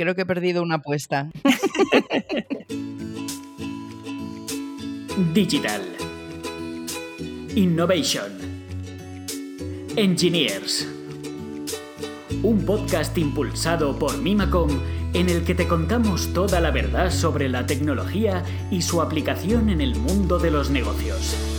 Creo que he perdido una apuesta. Digital. Innovation. Engineers. Un podcast impulsado por Mimacom en el que te contamos toda la verdad sobre la tecnología y su aplicación en el mundo de los negocios.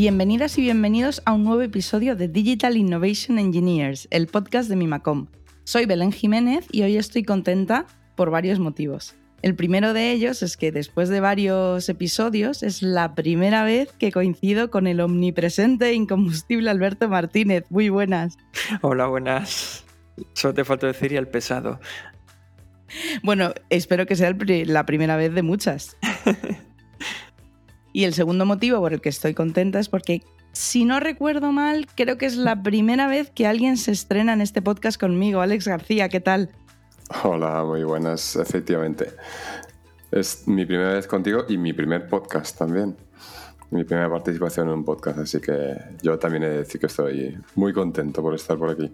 Bienvenidas y bienvenidos a un nuevo episodio de Digital Innovation Engineers, el podcast de Mimacom. Soy Belén Jiménez y hoy estoy contenta por varios motivos. El primero de ellos es que después de varios episodios es la primera vez que coincido con el omnipresente e incombustible Alberto Martínez. Muy buenas. Hola, buenas. Solo te falta decir y el pesado. Bueno, espero que sea la primera vez de muchas. y el segundo motivo por el que estoy contenta es porque, si no recuerdo mal, creo que es la primera vez que alguien se estrena en este podcast conmigo. Alex García, ¿qué tal? Hola, muy buenas, efectivamente. Es mi primera vez contigo y mi primer podcast también. Mi primera participación en un podcast, así que yo también he de decir que estoy muy contento por estar por aquí.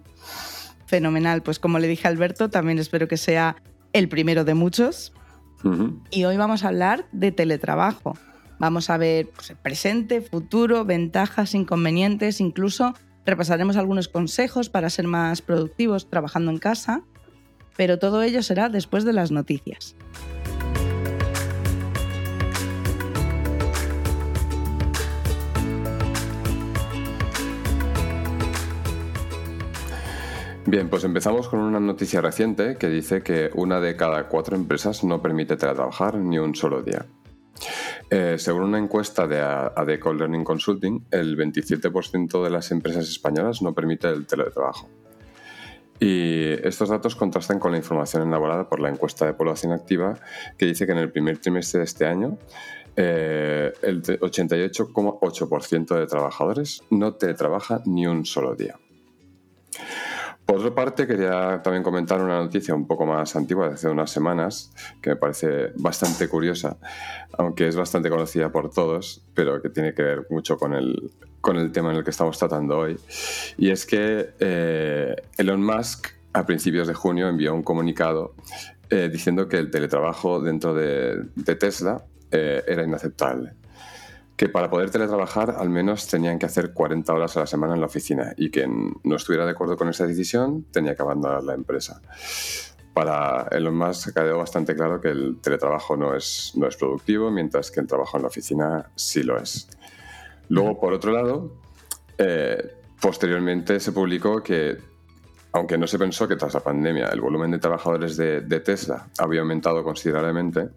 Fenomenal, pues como le dije a Alberto, también espero que sea el primero de muchos. Y hoy vamos a hablar de teletrabajo. Vamos a ver pues, presente, futuro, ventajas, inconvenientes, incluso repasaremos algunos consejos para ser más productivos trabajando en casa pero todo ello será después de las noticias. Bien, pues empezamos con una noticia reciente que dice que una de cada cuatro empresas no permite teletrabajar ni un solo día. Eh, según una encuesta de ADECO Learning Consulting, el 27% de las empresas españolas no permite el teletrabajo. Y estos datos contrastan con la información elaborada por la encuesta de población activa, que dice que en el primer trimestre de este año eh, el 88,8% de trabajadores no teletrabaja ni un solo día. Por otra parte, quería también comentar una noticia un poco más antigua, de hace unas semanas, que me parece bastante curiosa, aunque es bastante conocida por todos, pero que tiene que ver mucho con el, con el tema en el que estamos tratando hoy. Y es que eh, Elon Musk, a principios de junio, envió un comunicado eh, diciendo que el teletrabajo dentro de, Tesla eh, era inaceptable que para poder teletrabajar al menos tenían que hacer 40 horas a la semana en la oficina y quien no estuviera de acuerdo con esa decisión tenía que abandonar la empresa. Para Elon Musk quedó bastante claro que el teletrabajo no es, no es productivo, mientras que el trabajo en la oficina sí lo es. Luego, por otro lado, eh, posteriormente se publicó que, aunque no se pensó que tras la pandemia el volumen de trabajadores de, de Tesla había aumentado considerablemente,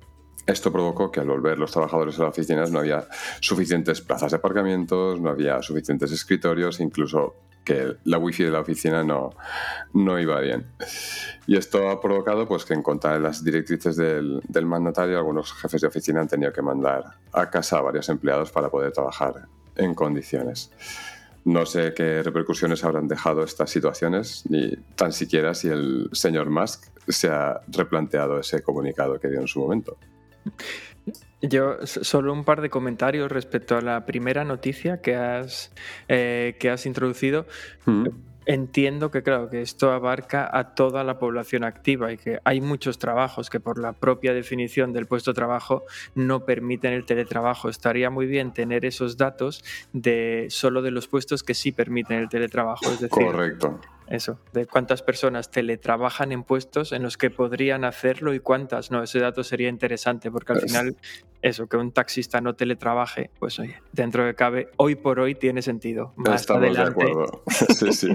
esto provocó que al volver los trabajadores a las oficinas no había suficientes plazas de aparcamientos, no había suficientes escritorios, incluso que la wifi de la oficina no, no iba bien. Y esto ha provocado pues, que en contra de las directrices del, del, mandatario, algunos jefes de oficina han tenido que mandar a casa a varios empleados para poder trabajar en condiciones. No sé qué repercusiones habrán dejado estas situaciones, ni tan siquiera si el señor Musk se ha replanteado ese comunicado que dio en su momento. Yo solo un par de comentarios respecto a la primera noticia que has, eh, que has introducido. Mm. Entiendo que, claro, que esto abarca a toda la población activa y que hay muchos trabajos que por la propia definición del puesto de trabajo no permiten el teletrabajo. Estaría muy bien tener esos datos de solo de los puestos que sí permiten el teletrabajo. Es decir, Correcto eso, de cuántas personas teletrabajan en puestos en los que podrían hacerlo y cuántas no. Ese dato sería interesante porque al final, eso, que un taxista no teletrabaje, pues oye, dentro de cabe, hoy por hoy tiene sentido. Más Estamos de acuerdo. sí, sí.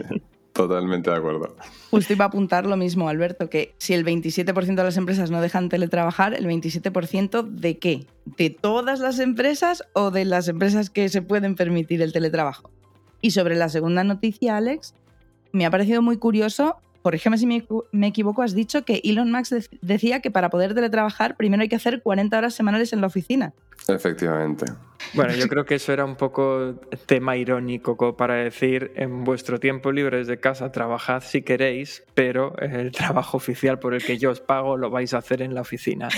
Totalmente de acuerdo. Justo iba a apuntar lo mismo, Alberto, que si el 27% de las empresas no dejan teletrabajar, ¿el 27% de qué? ¿De todas las empresas o de las empresas que se pueden permitir el teletrabajo? Y sobre la segunda noticia, Alex, me ha parecido muy curioso, corrígeme si me, equivoco, has dicho que Elon Musk decía que para poder teletrabajar primero hay que hacer 40 horas semanales en la oficina. Efectivamente. Bueno, yo creo que eso era un poco tema irónico como para decir en vuestro tiempo libre desde casa trabajad si queréis, pero el trabajo oficial por el que yo os pago lo vais a hacer en la oficina.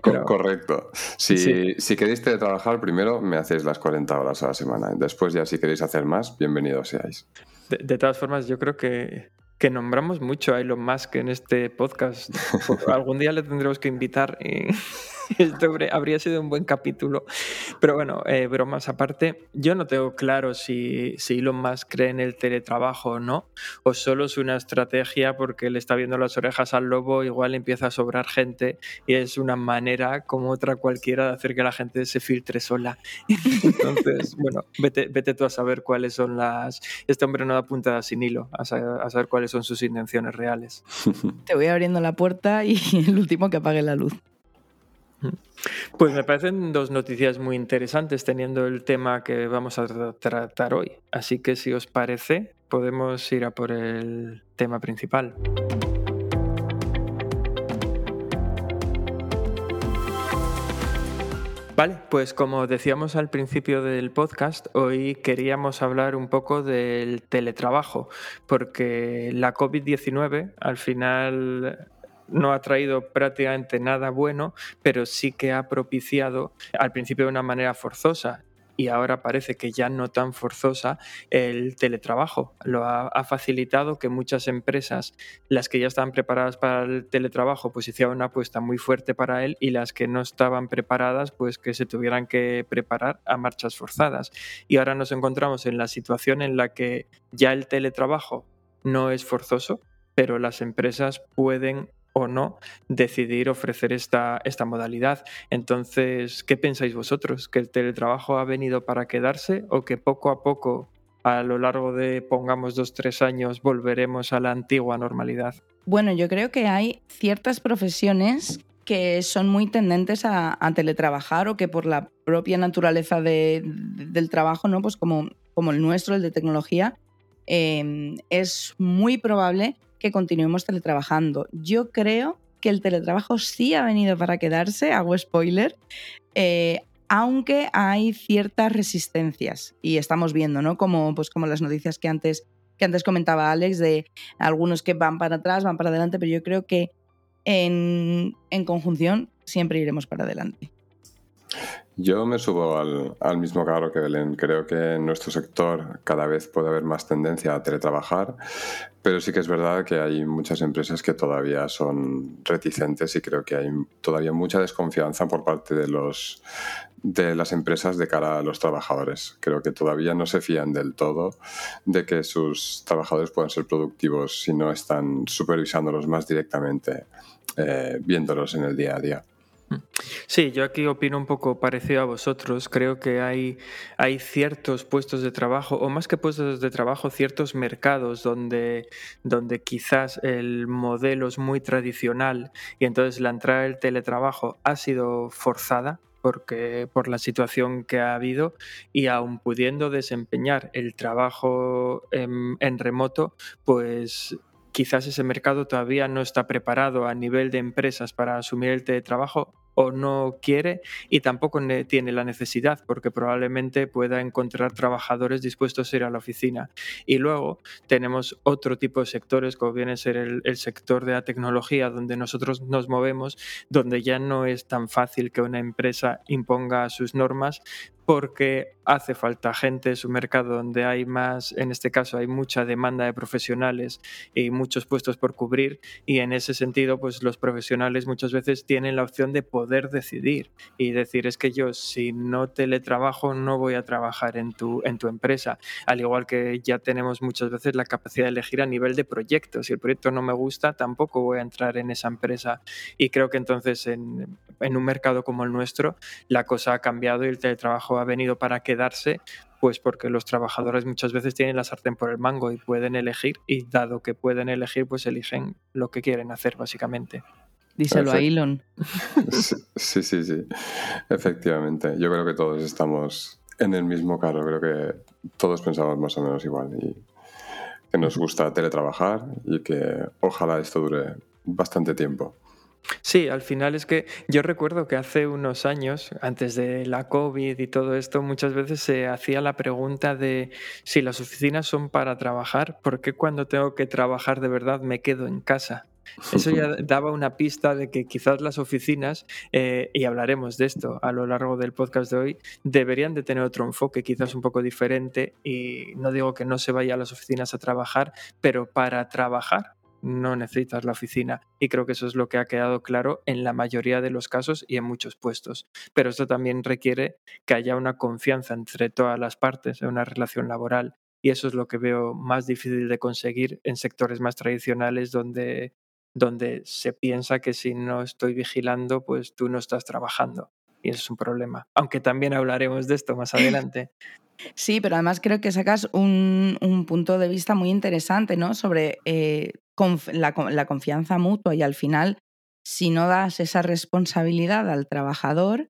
Correcto. Si, si queréis trabajar, primero me hacéis las 40 horas a la semana. Después ya si queréis hacer más, bienvenidos seáis. De todas formas, yo creo que que nombramos mucho a Elon Musk en este podcast. Algún día le tendremos que invitar. Y... Esto habría sido un buen capítulo. Pero bueno, eh, bromas aparte, yo no tengo claro si, si Elon Musk cree en el teletrabajo o no, o solo es una estrategia porque le está viendo las orejas al lobo, igual empieza a sobrar gente y es una manera como otra cualquiera de hacer que la gente se filtre sola. Entonces, bueno, vete, vete tú a saber cuáles son las... Este hombre no da puntada sin hilo, a saber, a saber cuáles son sus intenciones reales. Te voy abriendo la puerta y el último que apague la luz. Pues me parecen dos noticias muy interesantes teniendo el tema que vamos a tratar hoy. Así que si os parece, podemos ir a por el tema principal. Vale, pues como decíamos al principio del podcast, hoy queríamos hablar un poco del teletrabajo, porque la COVID-19 al final no ha traído prácticamente nada bueno, pero sí que ha propiciado, al principio de una manera forzosa, y ahora parece que ya no tan forzosa el teletrabajo. Lo ha, facilitado que muchas empresas, las que ya estaban preparadas para el teletrabajo, pues hicieron una apuesta muy fuerte para él y las que no estaban preparadas, pues que se tuvieran que preparar a marchas forzadas. Y ahora nos encontramos en la situación en la que ya el teletrabajo no es forzoso, pero las empresas pueden o no decidir ofrecer esta, esta modalidad. Entonces, ¿qué pensáis vosotros? ¿Que el teletrabajo ha venido para quedarse o que poco a poco, a lo largo de, pongamos, dos, tres años, volveremos a la antigua normalidad? Bueno, yo creo que hay ciertas profesiones que son muy tendentes a, teletrabajar o que por la propia naturaleza del trabajo, ¿no? Pues como, como el nuestro, el de tecnología, eh, es muy probable que continuemos teletrabajando. Yo creo que el teletrabajo sí ha venido para quedarse, hago spoiler, eh, aunque hay ciertas resistencias y estamos viendo, ¿no? Como, pues, como las noticias que antes, que antes comentaba Alex, de algunos que van para atrás, van para adelante, pero yo creo que en, en conjunción siempre iremos para adelante. Yo me subo al, mismo carro que Belén. Creo que en nuestro sector cada vez puede haber más tendencia a teletrabajar, pero sí que es verdad que hay muchas empresas que todavía son reticentes y creo que hay todavía mucha desconfianza por parte de, los, de las empresas de cara a los trabajadores. Creo que todavía no se fían del todo de que sus trabajadores puedan ser productivos si no están supervisándolos más directamente, eh, viéndolos en el día a día. Sí, yo aquí opino un poco parecido a vosotros. Creo que hay, hay ciertos puestos de trabajo, o más que puestos de trabajo, ciertos mercados donde, donde quizás el modelo es muy tradicional y entonces la entrada del teletrabajo ha sido forzada porque por la situación que ha habido y aún pudiendo desempeñar el trabajo en, en remoto, pues quizás ese mercado todavía no está preparado a nivel de empresas para asumir el teletrabajo o no quiere y tampoco tiene la necesidad porque probablemente pueda encontrar trabajadores dispuestos a ir a la oficina. Y luego tenemos otro tipo de sectores como viene a ser el, el sector de la tecnología donde nosotros nos movemos, donde ya no es tan fácil que una empresa imponga sus normas porque hace falta gente, es un mercado donde hay más, en este caso hay mucha demanda de profesionales y muchos puestos por cubrir. Y en ese sentido pues los profesionales muchas veces tienen la opción de poder decidir y decir es que yo si no teletrabajo no voy a trabajar en tu, en tu empresa, al igual que ya tenemos muchas veces la capacidad de elegir a nivel de proyecto, si el proyecto no me gusta tampoco voy a entrar en esa empresa. Y creo que entonces en, en un mercado como el nuestro la cosa ha cambiado y el teletrabajo ha venido para quedarse, pues porque los trabajadores muchas veces tienen la sartén por el mango y pueden elegir, y dado que pueden elegir, pues eligen lo que quieren hacer, básicamente. Díselo a Elon. Sí, sí, sí, efectivamente. Yo creo que todos estamos en el mismo carro, creo que todos pensamos más o menos igual y que nos gusta teletrabajar y que ojalá esto dure bastante tiempo. Sí, al final es que yo recuerdo que hace unos años, antes de la COVID y todo esto, muchas veces se hacía la pregunta de si las oficinas son para trabajar, ¿por qué cuando tengo que trabajar de verdad me quedo en casa? Eso ya daba una pista de que quizás las oficinas, eh, y hablaremos de esto a lo largo del podcast de hoy, deberían de tener otro enfoque, quizás un poco diferente. Y no digo que no se vaya a las oficinas a trabajar, pero para trabajar no necesitas la oficina. Y creo que eso es lo que ha quedado claro en la mayoría de los casos y en muchos puestos. Pero esto también requiere que haya una confianza entre todas las partes en una relación laboral. Y eso es lo que veo más difícil de conseguir en sectores más tradicionales donde, donde se piensa que si no estoy vigilando, pues tú no estás trabajando. Y eso es un problema. Aunque también hablaremos de esto más adelante. Sí, pero además creo que sacas un, punto de vista muy interesante, ¿no? Sobre eh, la, confianza mutua y al final, si no das esa responsabilidad al trabajador,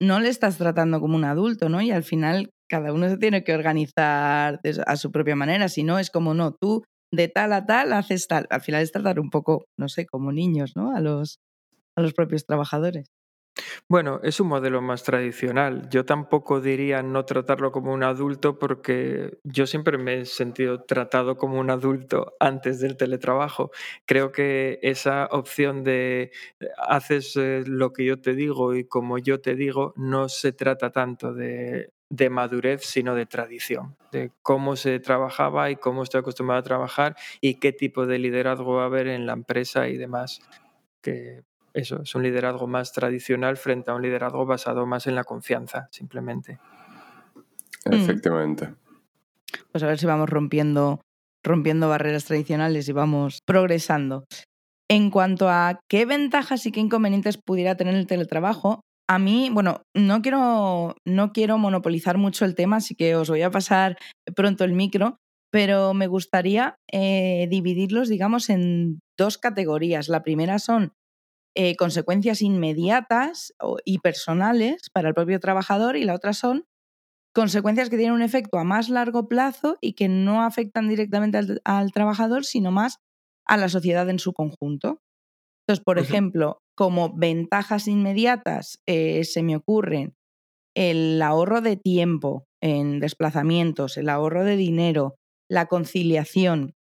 no le estás tratando como un adulto, ¿no? Y al final cada uno se tiene que organizar a su propia manera, si no es como, no, tú de tal a tal haces tal. Al final es tratar un poco, no sé, como niños, ¿no? A los, a los propios trabajadores. Bueno, es un modelo más tradicional. Yo tampoco diría no tratarlo como un adulto porque yo siempre me he sentido tratado como un adulto antes del teletrabajo. Creo que esa opción de haces eh, lo que yo te digo y como yo te digo no se trata tanto de, de madurez, sino de tradición, de cómo se trabajaba y cómo estoy acostumbrado a trabajar y qué tipo de liderazgo va a haber en la empresa y demás. Que eso, es un liderazgo más tradicional frente a un liderazgo basado más en la confianza, simplemente. Mm. Efectivamente. Pues a ver si vamos rompiendo, rompiendo barreras tradicionales y vamos progresando. En cuanto a qué ventajas y qué inconvenientes pudiera tener el teletrabajo, a mí, bueno, no quiero, no quiero monopolizar mucho el tema, así que os voy a pasar pronto el micro, pero me gustaría eh, dividirlos, digamos, en dos categorías. La primera son eh, consecuencias inmediatas y personales para el propio trabajador y la otra son consecuencias que tienen un efecto a más largo plazo y que no afectan directamente al, trabajador, sino más a la sociedad en su conjunto. Entonces, por ejemplo, como ventajas inmediatas eh, se me ocurren el ahorro de tiempo en desplazamientos, el ahorro de dinero, la conciliación,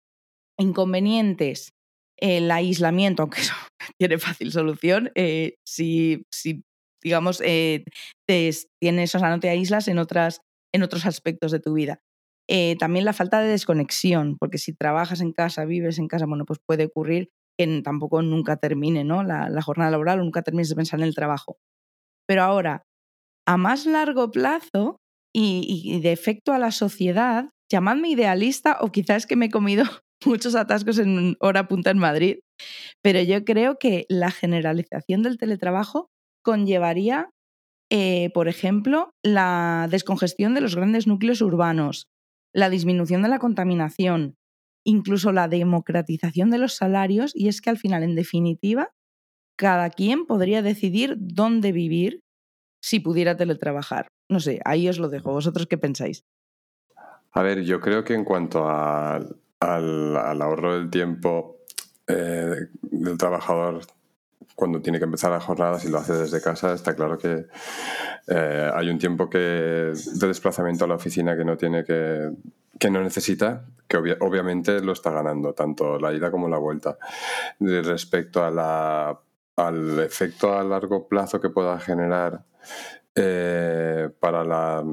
inconvenientes, el aislamiento, aunque eso tiene fácil solución, eh, si, si, digamos, eh, te tienes, o sea, no te aíslas en, otras, en otros aspectos de tu vida. Eh, también la falta de desconexión, porque si trabajas en casa, vives en casa, bueno, pues puede ocurrir que tampoco nunca termine ¿no? la, jornada laboral o nunca termines de pensar en el trabajo. Pero ahora, a más largo plazo y, y de efecto a la sociedad, llamadme idealista o quizás que me he comido muchos atascos en hora punta en Madrid, pero yo creo que la generalización del teletrabajo conllevaría, eh, por ejemplo, la descongestión de los grandes núcleos urbanos, la disminución de la contaminación, incluso la democratización de los salarios, y es que al final, en definitiva, cada quien podría decidir dónde vivir si pudiera teletrabajar. No sé, ahí os lo dejo. ¿Vosotros qué pensáis? A ver, yo creo que en cuanto al, al, ahorro del tiempo eh, del trabajador cuando tiene que empezar la jornada, si lo hace desde casa, está claro que eh, hay un tiempo que, de desplazamiento a la oficina que no tiene que, que no necesita, que obviamente lo está ganando, tanto la ida como la vuelta. respecto al efecto a largo plazo que pueda generar eh, para la,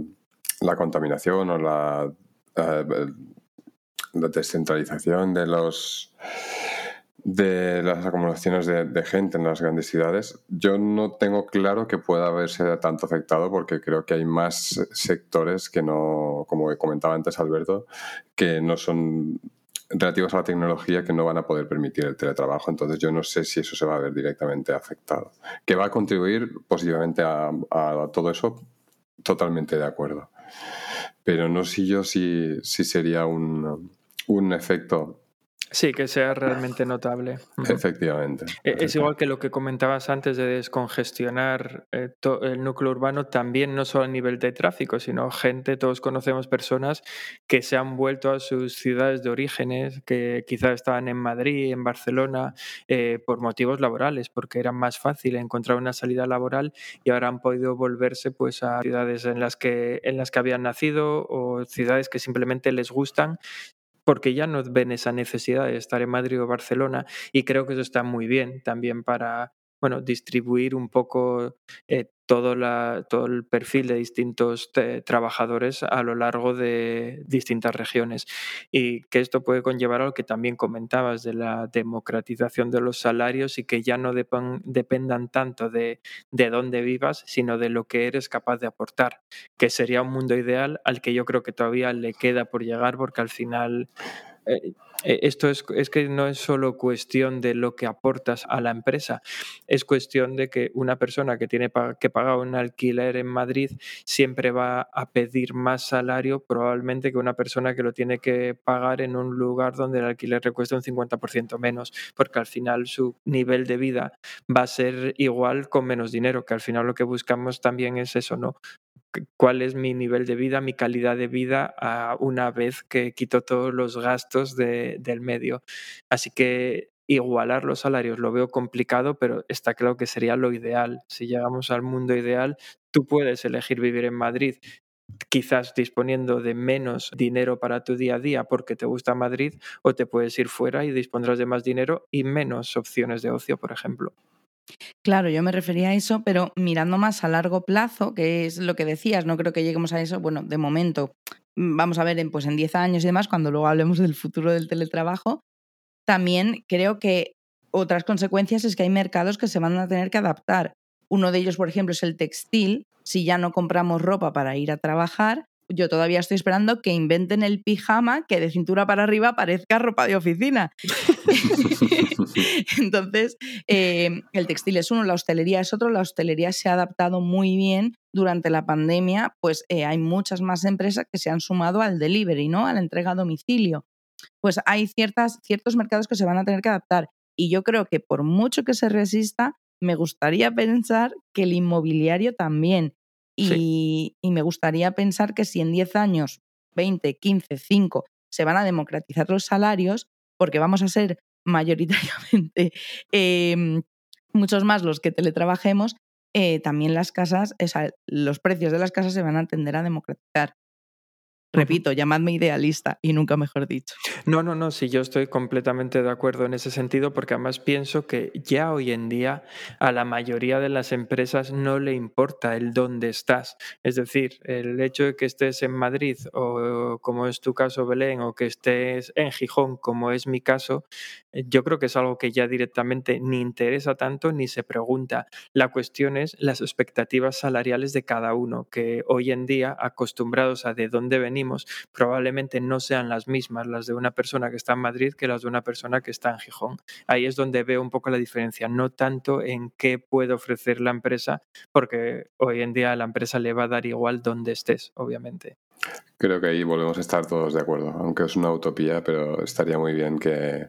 la, contaminación o la, la descentralización de los de las acumulaciones de, gente en las grandes ciudades, yo no tengo claro que pueda haberse tanto afectado porque creo que hay más sectores que no, como comentaba antes Alberto, que no son relativos a la tecnología que no van a poder permitir el teletrabajo. Entonces yo no sé si eso se va a ver directamente afectado. Que va a contribuir positivamente a, todo eso, totalmente de acuerdo. Pero no sé yo si, si sería un, un efecto Sí, que sea realmente notable. Efectivamente. E, es igual que lo que comentabas antes de descongestionar eh, el núcleo urbano, también no solo a nivel de tráfico, sino gente, todos conocemos personas que se han vuelto a sus ciudades de orígenes, que quizás estaban en Madrid, en Barcelona, eh, por motivos laborales, porque era más fácil encontrar una salida laboral y ahora han podido volverse pues, a ciudades en las, que, en las que habían nacido o ciudades que simplemente les gustan porque ya no ven esa necesidad de estar en Madrid o Barcelona y creo que eso está muy bien también para bueno, distribuir un poco eh, todo, la, todo el perfil de distintos eh, trabajadores a lo largo de distintas regiones. Y que esto puede conllevar a lo que también comentabas de la democratización de los salarios y que ya no dependan tanto de, de dónde vivas, sino de lo que eres capaz de aportar, que sería un mundo ideal al que yo creo que todavía le queda por llegar porque al final eh, eh, esto es, es, que no es solo cuestión de lo que aportas a la empresa, es cuestión de que una persona que tiene que pagar un alquiler en Madrid siempre va a pedir más salario probablemente que una persona que lo tiene que pagar en un lugar donde el alquiler le cuesta un 50% menos, porque al final su nivel de vida va a ser igual con menos dinero, que al final lo que buscamos también es eso, ¿no? Cuál es mi nivel de vida, mi calidad de vida una vez que quito todos los gastos del medio. Así que igualar los salarios lo veo complicado, pero está claro que sería lo ideal. Si llegamos al mundo ideal, tú puedes elegir vivir en Madrid, quizás disponiendo de menos dinero para tu día a día porque te gusta Madrid, o te puedes ir fuera y dispondrás de más dinero y menos opciones de ocio, por ejemplo. Claro, yo me refería a eso, pero mirando más a largo plazo, que es lo que decías, no creo que lleguemos a eso, bueno, de momento, mm, vamos a ver en, pues en 10 años y demás, cuando luego hablemos del futuro del teletrabajo, también creo que otras consecuencias es que hay mercados que se van a tener que adaptar. Uno de ellos, por ejemplo, es el textil. Si ya no compramos ropa para ir a trabajar, yo todavía estoy esperando que inventen el pijama que de cintura para arriba parezca ropa de oficina. Entonces, eh, el textil es uno, la hostelería es otro. La hostelería se ha adaptado muy bien durante la pandemia, pues eh, hay muchas más empresas que se han sumado al delivery, ¿no? A la entrega a domicilio. Pues hay ciertas, ciertos mercados que se van a tener que adaptar. Y yo creo que por mucho que se resista, me gustaría pensar que el inmobiliario también. Y, me gustaría pensar que si en 10 años, 20, 15, 5, se van a democratizar los salarios, porque vamos a ser mayoritariamente em, muchos más los que teletrabajemos, eh, también las casas, los precios de las casas se van a tender a democratizar. Repito, llamadme idealista y nunca mejor dicho. No, no, no, sí, yo estoy completamente de acuerdo en ese sentido porque además pienso que ya hoy en día a la mayoría de las empresas no le importa el dónde estás. Es decir, el hecho de que estés en Madrid o como es tu caso Belén o que estés en Gijón como es mi caso, eh, yo creo que es algo que ya directamente ni interesa tanto ni se pregunta. La cuestión es las expectativas salariales de cada uno, que hoy en día acostumbrados a de dónde venir probablemente no sean las mismas las de una persona que está en Madrid que las de una persona que está en Gijón. Ahí es donde veo un poco la diferencia, no tanto en qué puede ofrecer la empresa, porque hoy en día la empresa le va a dar igual donde estés, obviamente. Creo que ahí volvemos a estar todos de acuerdo, aunque es una utopía, pero estaría muy bien que,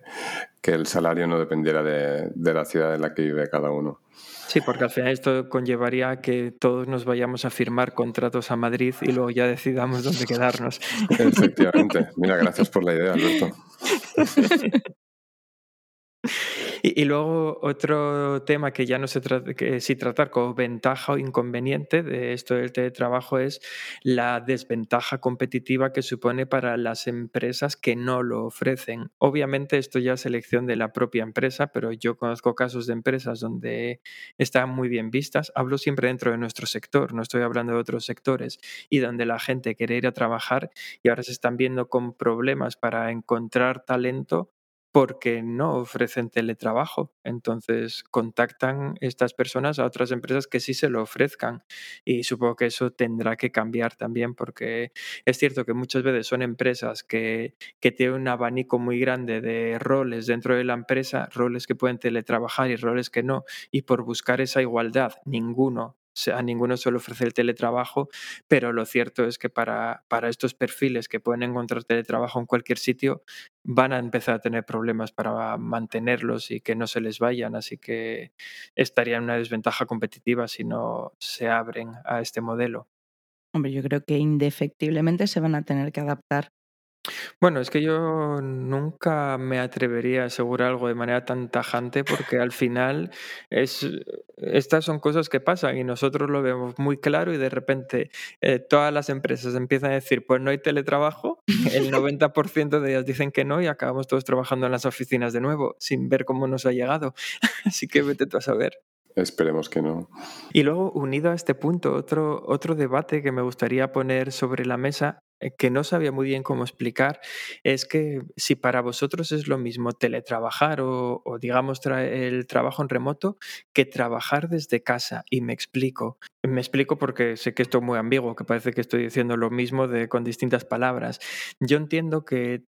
el salario no dependiera de, de la ciudad en la que vive cada uno. Sí, porque al final esto conllevaría a que todos nos vayamos a firmar contratos a Madrid y luego ya decidamos dónde quedarnos. Efectivamente. Mira, gracias por la idea, Alberto. Y, luego otro tema que ya no que si tratar como ventaja o inconveniente de esto del teletrabajo es la desventaja competitiva que supone para las empresas que no lo ofrecen. Obviamente esto ya es elección de la propia empresa, pero yo conozco casos de empresas donde están muy bien vistas. Hablo siempre dentro de nuestro sector, no estoy hablando de otros sectores, y donde la gente quiere ir a trabajar y ahora se están viendo con problemas para encontrar talento porque no ofrecen teletrabajo. Entonces contactan estas personas a otras empresas que sí se lo ofrezcan. Y supongo que eso tendrá que cambiar también porque es cierto que muchas veces son empresas que, que tienen un abanico muy grande de roles dentro de la empresa, roles que pueden teletrabajar y roles que no. Y por buscar esa igualdad, ninguno a ninguno suele ofrecer el teletrabajo, pero lo cierto es que para, para estos perfiles que pueden encontrar teletrabajo en cualquier sitio, van a empezar a tener problemas para mantenerlos y que no se les vayan, así que estaría en una desventaja competitiva si no se abren a este modelo. Hombre, yo creo que indefectiblemente se van a tener que adaptar bueno, es que yo nunca me atrevería a asegurar algo de manera tan tajante porque al final es, estas son cosas que pasan y nosotros lo vemos muy claro y de repente eh, todas las empresas empiezan a decir, pues no hay teletrabajo, el 90% de ellas dicen que no y acabamos todos trabajando en las oficinas de nuevo sin ver cómo nos ha llegado. Así que vete tú a saber. Esperemos que no. Y luego, unido a este punto, otro, otro debate que me gustaría poner sobre la mesa que no sabía muy bien cómo explicar es que si para vosotros es lo mismo teletrabajar o, digamos el trabajo en remoto que trabajar desde casa. Y me explico. Me explico porque sé que esto es muy ambiguo, que parece que estoy diciendo lo mismo de, con distintas palabras. Yo entiendo que eh,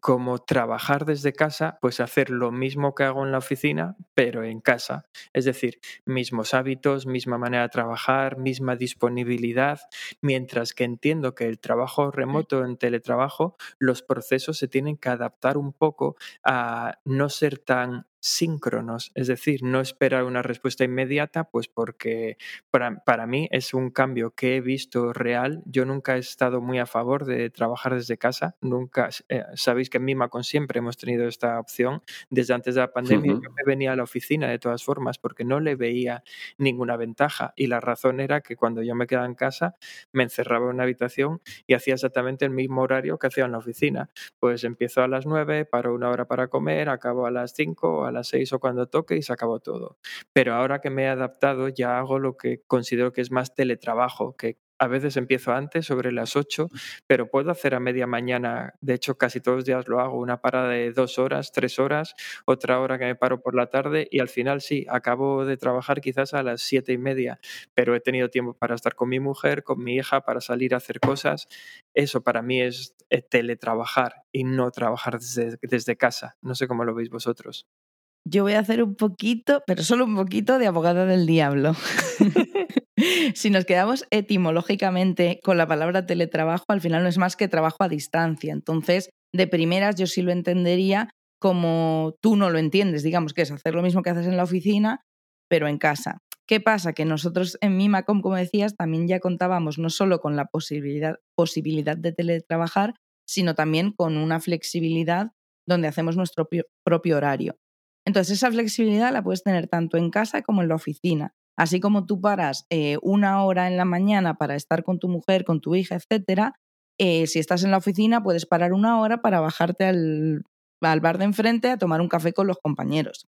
como trabajar desde casa, pues hacer lo mismo que hago en la oficina, pero en casa. Es decir, mismos hábitos, misma manera de trabajar, misma disponibilidad, mientras que entiendo que el trabajo remoto en teletrabajo, los procesos se tienen que adaptar un poco a no ser tan síncronos, es decir, no esperar una respuesta inmediata, pues porque para, para, mí es un cambio que he visto real. Yo nunca he estado muy a favor de trabajar desde casa, nunca, eh, sabéis que en Mimacon siempre hemos tenido esta opción, desde antes de la pandemia yo me venía a la oficina de todas formas porque no le veía ninguna ventaja y la razón era que cuando yo me quedaba en casa me encerraba en una habitación y hacía exactamente el mismo horario que hacía en la oficina, pues empiezo a las 9, paro una hora para comer, acabo a las 5, las seis o cuando toque y se acabó todo. Pero ahora que me he adaptado ya hago lo que considero que es más teletrabajo, que a veces empiezo antes, sobre las 8, pero puedo hacer a media mañana, de hecho casi todos los días lo hago, una parada de dos horas, tres horas, otra hora que me paro por la tarde y al final sí, acabo de trabajar quizás a las siete y media, pero he tenido tiempo para estar con mi mujer, con mi hija, para salir a hacer cosas. Eso para mí es eh, teletrabajar y no trabajar desde, desde casa. No sé cómo lo veis vosotros yo voy a hacer un poquito, pero solo un poquito de abogada del diablo. si nos quedamos etimológicamente con la palabra teletrabajo, al final no es más que trabajo a distancia. Entonces, de primeras yo sí lo entendería como tú no lo entiendes, digamos que es hacer lo mismo que haces en la oficina, pero en casa. ¿Qué pasa? Que nosotros en Mimacom, como decías, también ya contábamos no solo con la posibilidad, posibilidad de teletrabajar, sino también con una flexibilidad donde hacemos nuestro propio horario. Entonces, esa flexibilidad la puedes tener tanto en casa como en la oficina. Así como tú paras eh, una hora en la mañana para estar con tu mujer, con tu hija, etcétera, eh, si estás en la oficina puedes parar una hora para bajarte al, bar de enfrente a tomar un café con los compañeros.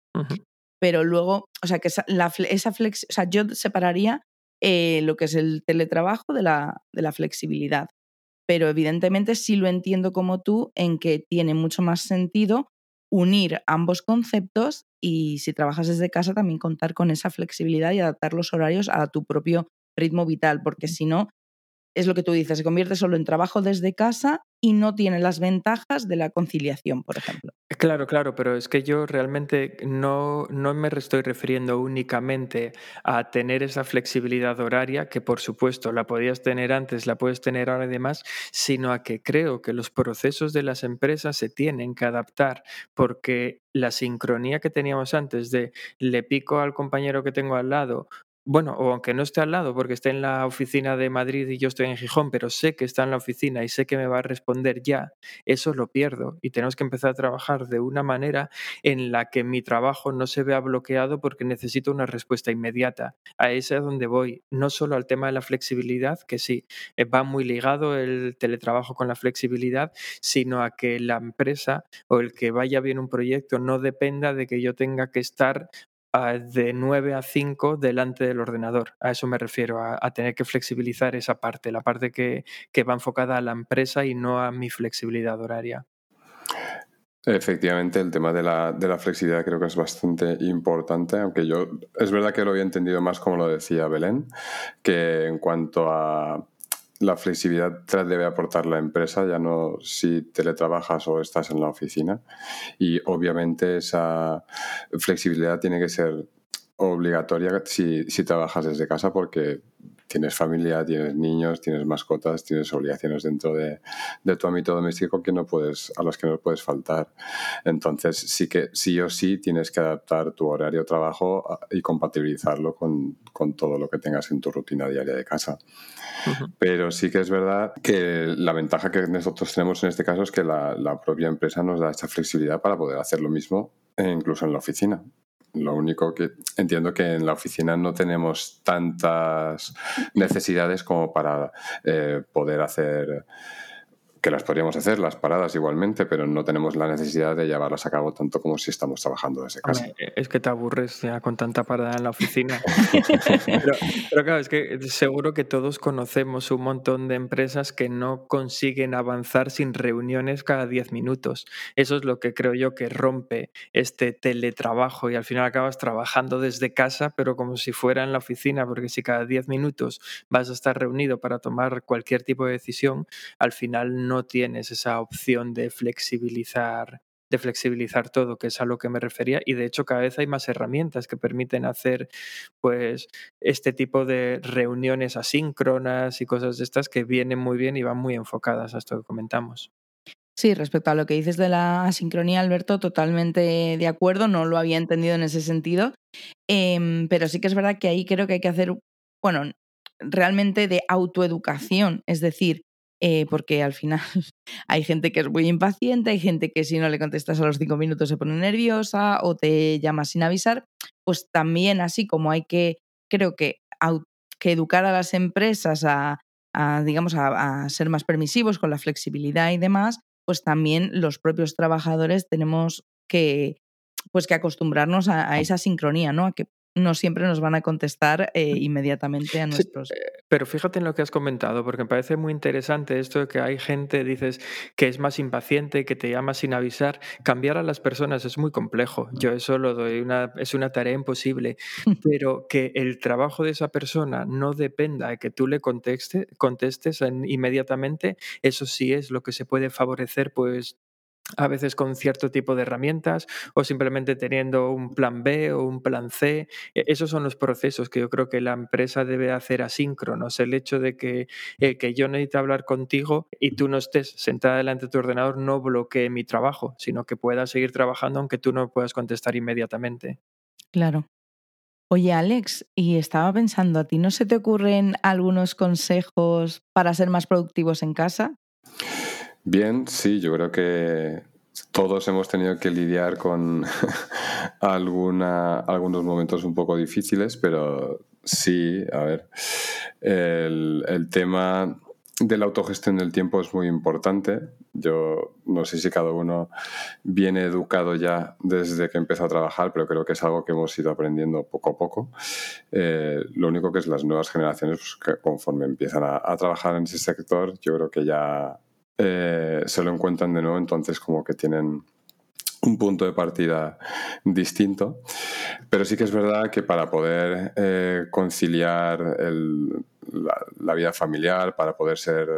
Pero luego, o sea, que esa, esa flex, o sea, yo separaría eh, lo que es el teletrabajo de la, de la flexibilidad. Pero evidentemente sí lo entiendo como tú en que tiene mucho más sentido unir ambos conceptos y si trabajas desde casa también contar con esa flexibilidad y adaptar los horarios a tu propio ritmo vital, porque si no, es lo que tú dices, se convierte solo en trabajo desde casa y no tiene las ventajas de la conciliación, por ejemplo. Claro, claro, pero es que yo realmente no, no me estoy refiriendo únicamente a tener esa flexibilidad horaria, que por supuesto la podías tener antes, la puedes tener ahora y demás, sino a que creo que los procesos de las empresas se tienen que adaptar porque la sincronía que teníamos antes de le pico al compañero que tengo al lado bueno, o aunque no esté al lado porque esté en la oficina de Madrid y yo estoy en Gijón, pero sé que está en la oficina y sé que me va a responder ya, eso lo pierdo y tenemos que empezar a trabajar de una manera en la que mi trabajo no se vea bloqueado porque necesito una respuesta inmediata. A ese es donde voy, no solo al tema de la flexibilidad, que sí, eh, va muy ligado el teletrabajo con la flexibilidad, sino a que la empresa o el que vaya bien un proyecto no dependa de que yo tenga que estar de 9 a 5 delante del ordenador. A eso me refiero, a, tener que flexibilizar esa parte, la parte que, va enfocada a la empresa y no a mi flexibilidad horaria. Efectivamente, el tema de la, de la, flexibilidad creo que es bastante importante, aunque yo es verdad que lo había entendido más como lo decía Belén, que en cuanto a la flexibilidad te debe aportar la empresa, ya no si teletrabajas o estás en la oficina. Y obviamente esa flexibilidad tiene que ser obligatoria si, si trabajas desde casa porque tienes familia, tienes niños, tienes mascotas, tienes obligaciones dentro de, tu ámbito doméstico que no puedes, a las que no puedes faltar. Entonces, sí que sí o sí tienes que adaptar tu horario de trabajo ah, y compatibilizarlo con, todo lo que tengas en tu rutina diaria de casa. Pero sí que es verdad que la ventaja que nosotros tenemos en este caso es que la, la propia empresa nos da esta flexibilidad para poder hacer lo mismo e incluso en la oficina. Lo único que entiendo que en la oficina no tenemos tantas necesidades como para eh, poder hacer que las podríamos hacer, las paradas igualmente, pero no tenemos la necesidad de llevarlas a cabo tanto como si estamos trabajando desde casa. Es que te aburres ya con tanta parada en la oficina. pero, claro, es que seguro que todos conocemos un montón de empresas que no consiguen avanzar sin reuniones cada 10 minutos. Eso es lo que creo yo que rompe este teletrabajo y al final acabas trabajando desde casa, pero como si fuera en la oficina, porque si cada 10 minutos vas a estar reunido para tomar cualquier tipo de decisión, al final no no tienes esa opción de flexibilizar de flexibilizar todo, que es a lo que me refería, y de hecho cada vez hay más herramientas que permiten hacer pues este tipo de reuniones asíncronas y cosas de estas que vienen muy bien y van muy enfocadas a esto que comentamos. Sí, respecto a lo que dices de la asincronía, Alberto, totalmente de acuerdo, no lo había entendido en ese sentido, em, pero sí que es verdad que ahí creo que hay que hacer, bueno, realmente de autoeducación, es decir, eh, porque al final hay gente que es muy impaciente, hay gente que si no le contestas a los cinco minutos se pone nerviosa o te llama sin avisar, pues también así como hay que, creo que, que educar a las empresas a, digamos, a, ser más permisivos con la flexibilidad y demás, pues también los propios trabajadores tenemos que, pues que acostumbrarnos a, a, esa sincronía, ¿no? A que no siempre nos van a contestar eh, inmediatamente a nuestros. Eh, pero fíjate en lo que has comentado, porque me parece muy interesante esto de que hay gente, dices, que es más impaciente, que te llama sin avisar. Cambiar a las personas es muy complejo. Yo eso lo doy, una, es una tarea imposible. pero que el trabajo de esa persona no dependa de que tú le conteste, contestes inmediatamente, eso sí es lo que se puede favorecer, pues a veces con cierto tipo de herramientas o simplemente teniendo un plan B o un plan C. E, esos son los procesos que yo creo que la empresa debe hacer asíncronos. El hecho de que, eh, que yo necesite hablar contigo y tú no estés sentada delante de tu ordenador no bloquee mi trabajo, sino que pueda seguir trabajando aunque tú no puedas contestar inmediatamente. Claro. Oye, Alex, y estaba pensando, ¿a ti no se te ocurren algunos consejos para ser más productivos en casa? Bien, sí, yo creo que todos hemos tenido que lidiar con alguna, algunos momentos un poco difíciles, pero sí, a ver, el, el tema de la autogestión del tiempo es muy importante. Yo no sé si cada uno viene educado ya desde que empezó a trabajar, pero creo que es algo que hemos ido aprendiendo poco a poco. Eh, lo único que es las nuevas generaciones, pues, que conforme empiezan a, a, trabajar en ese sector, yo creo que ya eh, se lo encuentran de nuevo, entonces como que tienen un punto de partida distinto. Pero sí que es verdad que para poder eh, conciliar la, vida familiar, para poder ser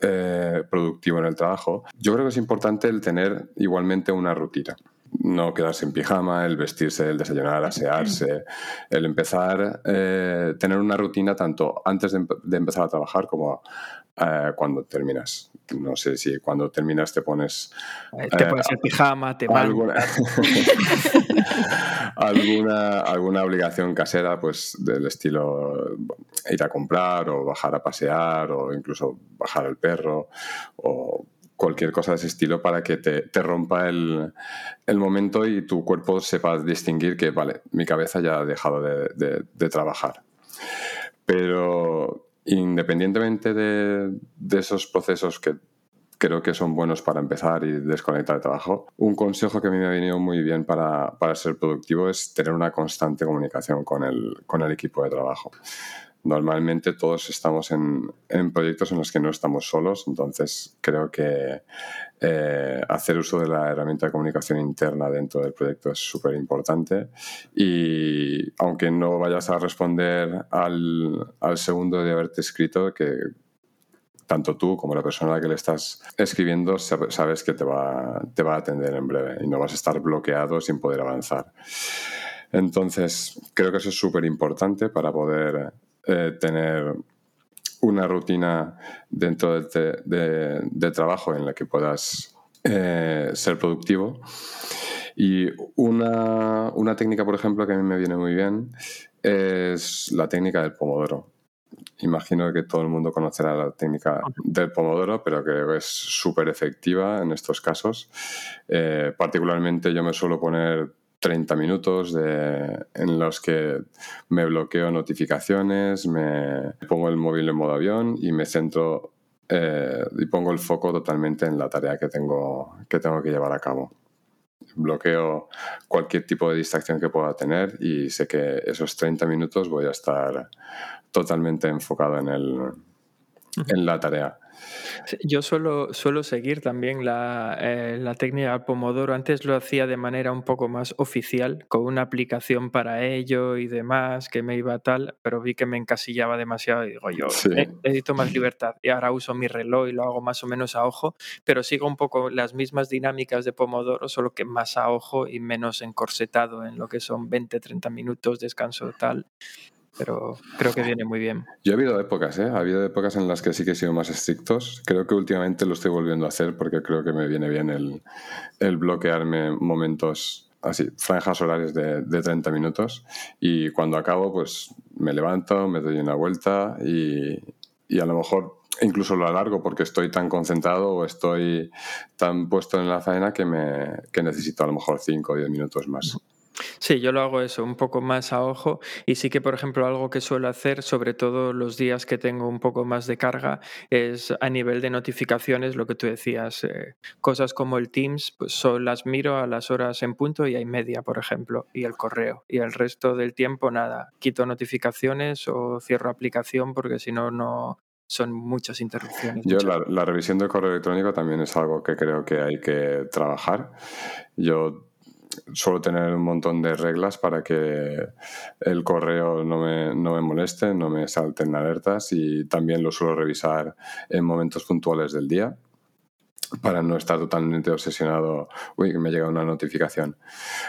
eh, productivo en el trabajo, yo creo que es importante el tener igualmente una rutina. No quedarse en pijama, el vestirse, el desayunar, asearse, el empezar, tener una rutina tanto antes de empezar a trabajar como cuando terminas no sé si cuando terminas te pones... Eh, te pones el pijama, te alguna, alguna, alguna obligación casera, pues del estilo ir a comprar o bajar a pasear o incluso bajar el perro o cualquier cosa de ese estilo para que te, te rompa el, el, momento y tu cuerpo sepa distinguir que, vale, mi cabeza ya ha dejado de, de trabajar. Pero independientemente de, esos procesos que creo que son buenos para empezar y desconectar el trabajo. Un consejo que a mí me ha venido muy bien para, ser productivo es tener una constante comunicación con el, con el equipo de trabajo normalmente todos estamos en, proyectos en los que no estamos solos, entonces creo que eh, hacer uso de la herramienta de comunicación interna dentro del proyecto es súper importante y aunque no vayas a responder al, al segundo de haberte escrito, que tanto tú como la persona a la que le estás escribiendo sabes que te va, te va a atender en breve y no vas a estar bloqueado sin poder avanzar. Entonces, creo que eso es súper importante para poder eh, tener una rutina dentro de, trabajo en la que puedas eh, ser productivo. Y una, una técnica, por ejemplo, que a mí me viene muy bien es la técnica del pomodoro. Imagino que todo el mundo conocerá la técnica del pomodoro, pero que es súper efectiva en estos casos. Eh, particularmente yo me suelo poner 30 minutos en los que me bloqueo notificaciones, me pongo el móvil en modo avión y me centro eh, y pongo el foco totalmente en la tarea que tengo que, tengo que llevar a cabo bloqueo cualquier tipo de distracción que pueda tener y sé que esos 30 minutos voy a estar totalmente enfocado en, el, en la tarea. Yo suelo, suelo seguir también la, eh, la técnica Pomodoro. Antes lo hacía de manera un poco más oficial, con una aplicación para ello y demás, que me iba tal, pero vi que me encasillaba demasiado y digo, yo necesito más libertad. Y ahora uso mi reloj y lo hago más o menos a ojo, pero sigo un poco las mismas dinámicas de Pomodoro, solo que más a ojo y menos encorsetado en lo que son 20, 30 minutos, descanso tal pero creo que viene muy bien. Yo he habido épocas, ¿eh? Ha habido épocas en las que sí que he sido más estrictos. Creo que últimamente lo estoy volviendo a hacer porque creo que me viene bien el, el bloquearme momentos así, franjas horarias de, de, 30 minutos y cuando acabo pues me levanto, me doy una vuelta y, y a lo mejor incluso lo alargo porque estoy tan concentrado o estoy tan puesto en la faena que, me, que necesito a lo mejor 5 o 10 minutos más. Sí, yo lo hago eso, un poco más a ojo y sí que, por ejemplo, algo que suelo hacer, sobre todo los días que tengo un poco más de carga, es a nivel de notificaciones, lo que tú decías, eh, cosas como el Teams, pues las miro a las horas en punto y hay media, por ejemplo, y el correo. Y el resto del tiempo, nada, quito notificaciones o cierro aplicación porque si no, no son muchas interrupciones. Yo la, la revisión del correo electrónico también es algo que creo que hay que trabajar. Yo suelo tener un montón de reglas para que el correo no me, no me moleste, no me salten alertas y también lo suelo revisar en momentos puntuales del día para no estar totalmente obsesionado, uy, me llega una notificación.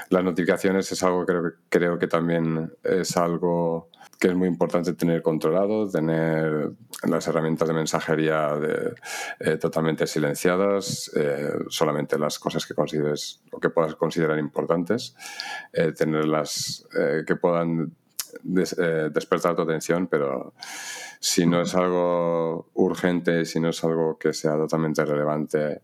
Las notificaciones es algo que creo, que también es algo que es muy importante tener controlado, tener las herramientas de mensajería eh, totalmente silenciadas, eh, solamente las cosas que consideres o que puedas considerar importantes, eh, tenerlas que puedan despertar tu atención, pero si no es algo urgente, si no es algo que sea totalmente relevante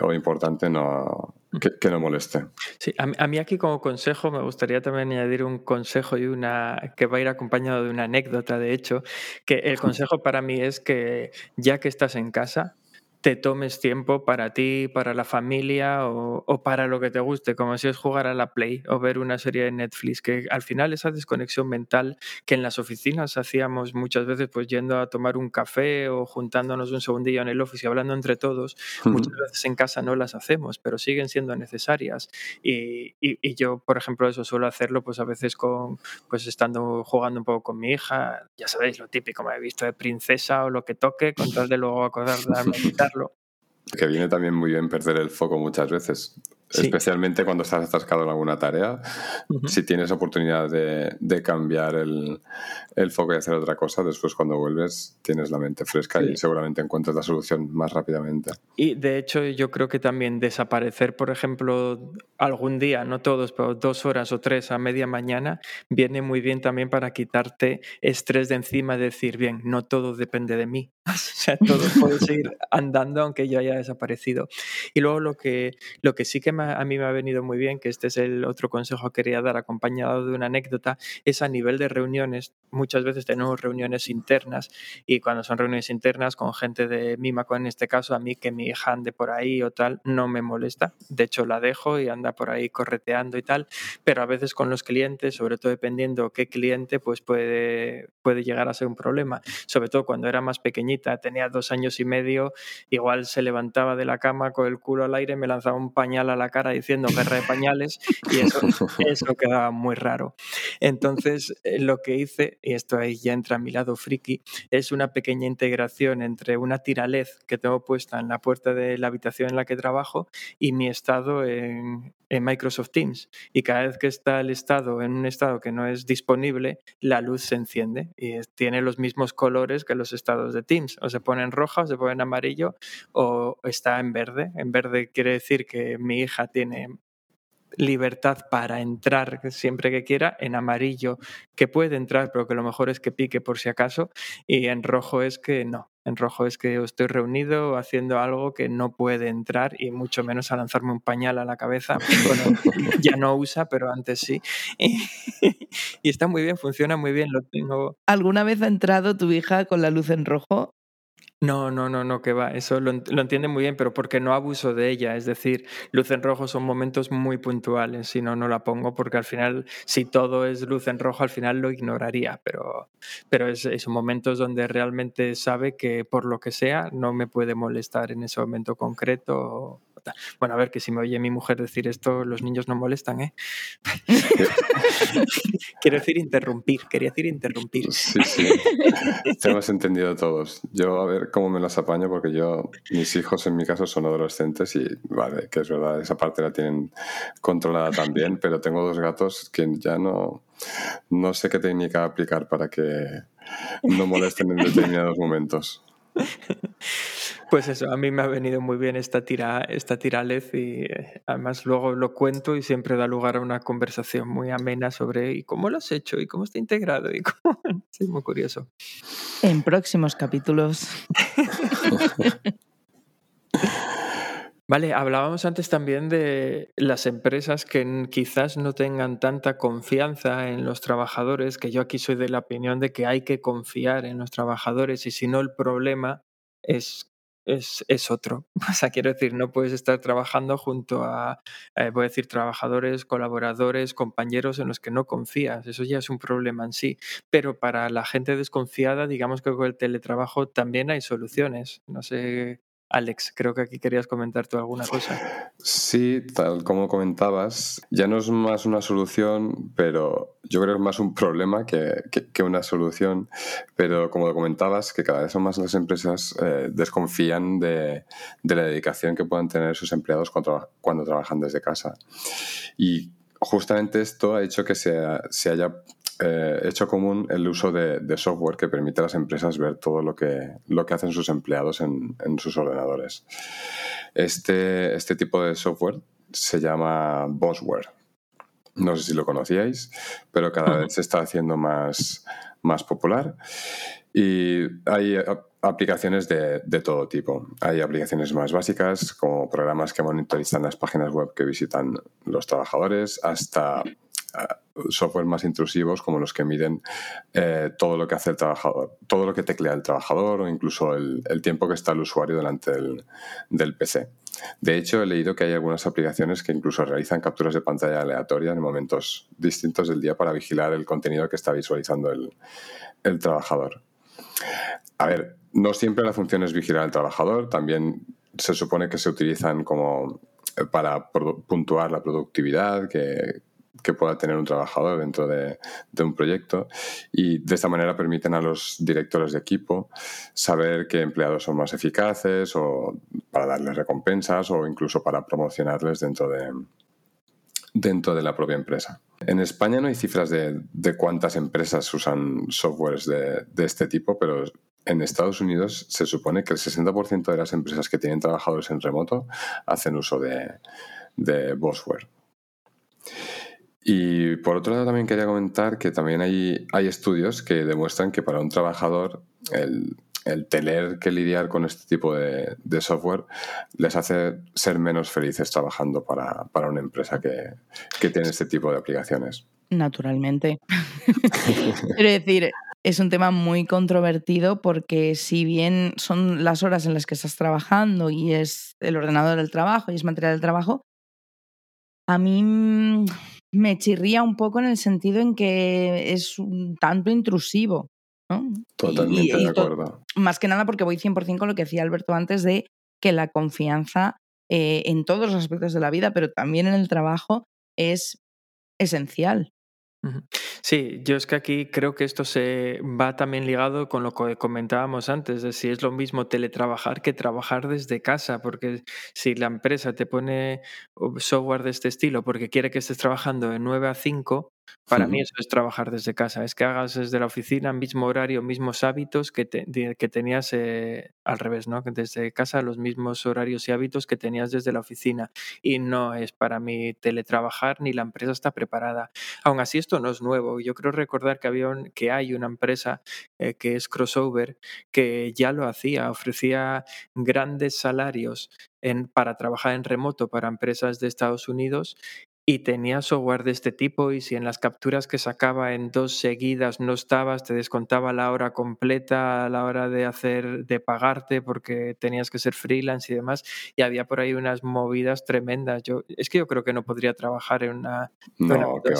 o importante, no, que, no moleste. Sí, a, mí aquí como consejo me gustaría también añadir un consejo y una que va a ir acompañado de una anécdota, de hecho, que el consejo para mí es que ya que estás en casa, te tomes tiempo para ti, para la familia o, para lo que te guste, como si es jugar a la Play o ver una serie de Netflix, que al final esa desconexión mental que en las oficinas hacíamos muchas veces pues yendo a tomar un café o juntándonos un segundillo en el office y hablando entre todos, muchas veces en casa no las hacemos, pero siguen siendo necesarias. Y, y, yo, por ejemplo, eso suelo hacerlo pues a veces con, pues estando jugando un poco con mi hija, ya sabéis, lo típico, me he visto de princesa o lo que toque, con tal de luego acordarme que viene también muy bien perder el foco muchas veces. Especialmente cuando estás atascado en alguna tarea. Si tienes oportunidad de, cambiar el, foco y hacer otra cosa, después cuando vuelves tienes la mente fresca y seguramente encuentras la solución más rápidamente. Y de hecho yo creo que también desaparecer, por ejemplo, algún día, no todos, pero dos horas o tres a media mañana, viene muy bien también para quitarte estrés de encima, decir, bien, no todo depende de mí. o sea, todo puede seguir andando aunque yo haya desaparecido. Y luego lo que, lo que sí que me a mí me ha venido muy bien, que este es el otro consejo que quería dar acompañado de una anécdota, es a nivel de reuniones. Muchas veces tenemos reuniones internas y cuando son reuniones internas con gente de Mimaco, en este caso, a mí que mi hija ande por ahí o tal, no me molesta. De hecho, la dejo y anda por ahí correteando y tal, pero a veces con los clientes, sobre todo dependiendo qué cliente, pues puede, puede llegar a ser un problema. Sobre todo cuando era más pequeñita pequeñita, tenía dos años y medio, igual se levantaba de la cama con el culo al aire, me lanzaba un pañal a la cara diciendo guerra de pañales y eso, eso quedaba muy raro. Entonces, eh, lo que hice, y esto ahí ya entra a mi lado friki, es una pequeña integración entre una tira LED que tengo puesta en la puerta de la habitación en la que trabajo y mi estado en, en Microsoft Teams y cada vez que está el estado en un estado que no es disponible, la luz se enciende y tiene los mismos colores que los estados de Teams. O se pone en roja o se pone en amarillo o está en verde. En verde quiere decir que mi hija tiene libertad para entrar siempre que quiera, en amarillo que puede entrar, pero que lo mejor es que pique por si acaso, y en rojo es que no. En rojo es que estoy reunido haciendo algo que no puede entrar y mucho menos a lanzarme un pañal a la cabeza. Bueno, ya no usa, pero antes sí. Y, está muy bien, funciona muy bien, lo tengo. ¿Alguna vez ha entrado tu hija con la luz en rojo? No, no, no, no, que va. Eso lo, entiende muy bien, pero porque no abuso de ella. Es decir, luz en rojo son momentos muy puntuales. Si no, no la pongo porque al final, si todo es luz en rojo, al final lo ignoraría. Pero, pero es, son momentos donde realmente sabe que por lo que sea no me puede molestar en ese momento concreto. Bueno, a ver, que si me oye mi mujer decir esto, los niños no molestan, ¿eh? Quiero decir interrumpir, quería decir interrumpir. Sí, sí. Te hemos entendido todos. Yo, a ver cómo me las apaño, porque yo, mis hijos en mi caso son adolescentes y, vale, que es verdad, esa parte la tienen controlada también, pero tengo dos gatos que ya no, no sé qué técnica aplicar para que no molesten en determinados momentos. Pues eso, a mí me ha venido muy bien esta tira, esta tira LED y eh, además luego lo cuento y siempre da lugar a una conversación muy amena sobre ¿y cómo lo has hecho? ¿y cómo está integrado? y cómo... Sí, muy curioso. En próximos capítulos. Vale, hablábamos antes también de las empresas que quizás no tengan tanta confianza en los trabajadores, que yo aquí soy de la opinión de que hay que confiar en los trabajadores y si no el problema es es, es, otro. O sea, quiero decir, no puedes estar trabajando junto a, eh, voy a decir, trabajadores, colaboradores, compañeros en los que no confías. Eso ya es un problema en sí. Pero para la gente desconfiada, digamos que con el teletrabajo también hay soluciones. No sé Alex, creo que aquí querías comentar tú alguna cosa. Sí, tal como comentabas, ya no es más una solución, pero yo creo que es más un problema que, una solución. Pero como comentabas, que cada vez son más las empresas eh, desconfían de, la dedicación que puedan tener sus empleados cuando, cuando trabajan desde casa. Y justamente esto ha hecho que se, se haya eh, hecho común el uso de, software que permite a las empresas ver todo lo que, lo que hacen sus empleados en, sus ordenadores. Este, este tipo de software se llama Bossware. No sé si lo conocíais, pero cada vez se está haciendo más, más popular. Y hay aplicaciones de, de, todo tipo. Hay aplicaciones más básicas, como programas que monitorizan las páginas web que visitan los trabajadores, hasta software más intrusivos como los que miden eh, todo lo que hace el trabajador, todo lo que teclea el trabajador o incluso el, tiempo que está el usuario delante del, PC. De hecho, he leído que hay algunas aplicaciones que incluso realizan capturas de pantalla aleatoria en momentos distintos del día para vigilar el contenido que está visualizando el, el trabajador. A ver, no siempre la función es vigilar al trabajador, también se supone que se utilizan como eh, para puntuar la productividad, que, que pueda tener un trabajador dentro de, un proyecto y de esta manera permiten a los directores de equipo saber qué empleados son más eficaces o para darles recompensas o incluso para promocionarles dentro de, dentro de la propia empresa. En España no hay cifras de, cuántas empresas usan softwares de, este tipo, pero en Estados Unidos se supone que el 60% de las empresas que tienen trabajadores en remoto hacen uso de, de Bossware. Y por otro lado también quería comentar que también hay, hay estudios que demuestran que para un trabajador el, tener que lidiar con este tipo de, software les hace ser menos felices trabajando para, una empresa que, que, tiene este tipo de aplicaciones. Naturalmente. Quiero decir, es un tema muy controvertido porque si bien son las horas en las que estás trabajando y es el ordenador del trabajo y es material del trabajo, a mí me chirría un poco en el sentido en que es un tanto intrusivo. Totalmente de acuerdo. Más que nada porque voy 100% con lo que decía Alberto antes de que la confianza eh, en todos los aspectos de la vida, pero también en el trabajo, es esencial. Sí, yo es que aquí creo que esto se va también ligado con lo que comentábamos antes, de si es lo mismo teletrabajar que trabajar desde casa, porque si la empresa te pone software de este estilo porque quiere que estés trabajando de 9 a 5, para mí eso es trabajar desde casa, es que hagas desde la oficina mismo horario, mismos hábitos que, que tenías eh, al revés, ¿no? Desde casa los mismos horarios y hábitos que tenías desde la oficina. Y no es para mí teletrabajar ni la empresa está preparada. Aún así esto no es nuevo. Yo creo recordar que, había que hay una empresa eh, que es Crossover que ya lo hacía, ofrecía grandes salarios en, para trabajar en remoto para empresas de Estados Unidos y tenía software de este tipo y si en las capturas que sacaba en dos seguidas no estabas, te descontaba la hora completa a la hora de hacer, de pagarte porque tenías que ser freelance y demás. Y había por ahí unas movidas tremendas. Yo, es que yo creo que no podría trabajar en una... No, que